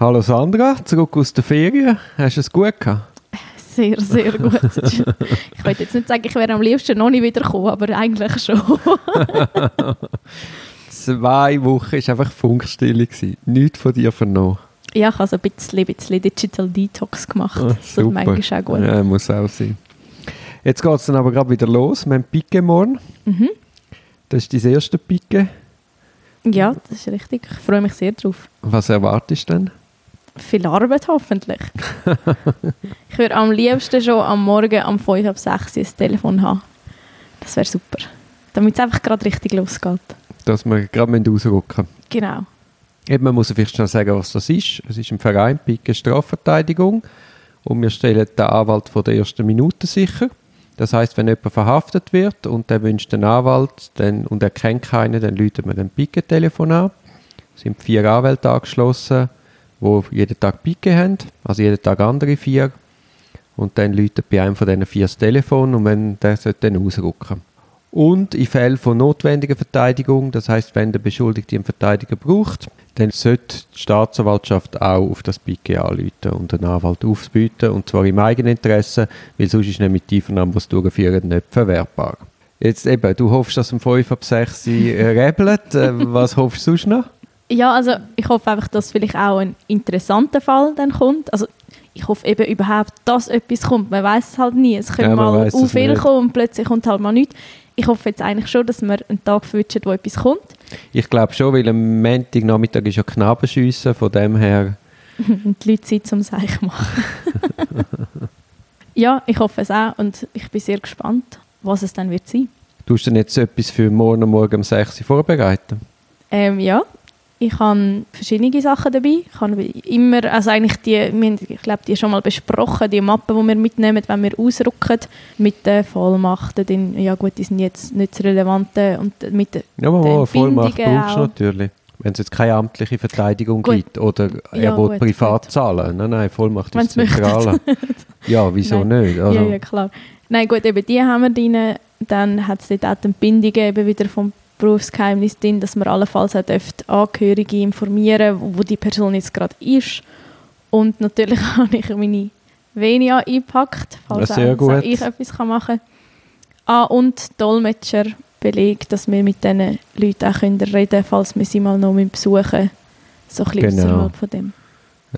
Hallo Sandra, zurück aus der Ferien. Hast du es gut gehabt? Sehr, sehr gut. ich wollte jetzt nicht sagen, ich wäre am liebsten noch nicht wiedergekommen, aber eigentlich schon. Zwei Wochen war einfach Funkstille. Gewesen. Nichts von dir vernommen. Ja, ich habe so ein bisschen, bisschen Digital Detox gemacht. Ah, das tut manchmal auch gut. Ja, muss auch sein. Jetzt geht es dann aber gerade wieder los. Wir haben Picke morgen. Mhm. Das ist dein erste Picke. Ja, das ist richtig. Ich freue mich sehr drauf. Was erwartest du denn? Viel Arbeit hoffentlich. ich würde am liebsten schon am Morgen um 5 ab 6 ein Telefon haben. Das wäre super. Damit es einfach gerade richtig losgeht. Dass wir gerade rausrücken Genau. Eben, man muss vielleicht schnell sagen, was das ist. Es ist ein Verein Picke Strafverteidigung und wir stellen den Anwalt von der ersten Minute sicher. Das heißt, wenn jemand verhaftet wird und der wünscht einen Anwalt dann, und er kennt keinen, dann läutet man ein Picke-Telefon an. Es sind vier Anwälte angeschlossen, die jeden Tag Picke haben, also jeden Tag andere vier. Und dann läutet bei einem von diesen vier das Telefon und wenn der sollte dann ausrücken. Und in Fällen von notwendiger Verteidigung, das heißt, wenn der Beschuldigte einen Verteidiger braucht, dann sollte die Staatsanwaltschaft auch auf das Pike anrufen und einen Anwalt aufbieten, und zwar im eigenen Interesse, weil sonst ist nämlich die Einvernahme, die durchführen, nicht verwertbar. Jetzt eben, du hoffst, dass um 5 ab 6 sie äh, rebelt. Was hoffst du sonst noch? Ja, also ich hoffe einfach, dass vielleicht auch ein interessanter Fall dann kommt. Also ich hoffe eben überhaupt, dass etwas kommt. Man weiß es halt nie. Es können Ja, man mal es viel kommen und plötzlich kommt halt mal nichts. Ich hoffe jetzt eigentlich schon, dass wir einen Tag wünschen, wo etwas kommt. Ich glaube schon, weil am Montagnachmittag ist ja Knabenschiessen, von dem her... und die Leute Zeit zum Seich machen. ja, ich hoffe es auch und ich bin sehr gespannt, was es dann wird sein. Tust du denn jetzt etwas für morgen Morgen um 6 Uhr vorbereiten? Ähm, ja, ich habe verschiedene Sachen dabei. Ich habe immer, also eigentlich die, wir haben, ich glaube, die schon mal besprochen, die Mappen, die wir mitnehmen, wenn wir ausrücken, mit den Vollmachten, den, ja gut, die sind jetzt nicht das Relevante und mit den Ja, aber eine Vollmacht brauchst du natürlich. Wenn es jetzt keine amtliche Verteidigung Gut. gibt oder er Ja, will gut, privat gut. zahlen. Nein, nein, Vollmacht ist Wenn's möchten. zentral. ja, wieso Nein. nicht? Also, Ja, ja, klar. Nein, gut, eben die haben wir drin. Dann hat es dort auch die Entbindungen eben wieder vom Berufsgeheimnis drin, dass man allenfalls auch dürfte Angehörige informieren wo die Person jetzt gerade ist. Und natürlich habe ich meine Venia eingepackt, falls auch, gut. ich etwas machen kann. Ah, und Dolmetscherbeleg, dass wir mit diesen Leuten auch können reden können, falls wir sie mal noch besuchen. So ein bisschen Genau. von dem.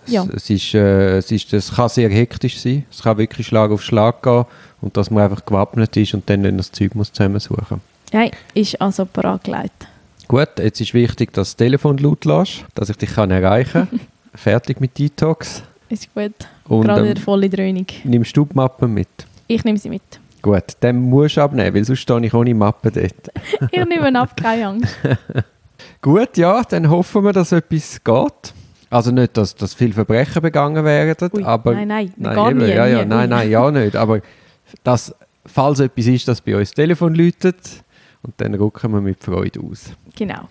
es, ja. es, ist, äh, es, ist, es kann sehr hektisch sein. Es kann wirklich Schlag auf Schlag gehen und dass man einfach gewappnet ist und dann das Zeug muss zusammensuchen Nein, ist also parat gelegt. Gut, jetzt ist wichtig, dass das Telefon laut lässt, dass ich dich kann erreichen kann. Fertig mit Detox. Ist gut. Und Gerade ähm, wieder volle Dröhnung. nimmst du die Mappe mit? Ich nehme sie mit. Gut, dann musst du abnehmen, weil sonst stehe ich ohne Mappe dort. Ich nehme ab, keine Angst. Gut, ja, dann hoffen wir, dass etwas geht. Also nicht, dass, dass viele Verbrechen begangen werden, Ui, aber... nein, nein, nein, gar eben, nie, Ja, ja, nie, nein, nein, ja nicht. Aber dass, falls etwas ist, dass bei uns das Telefon läutet und dann rücken wir mit Freude aus. Genau.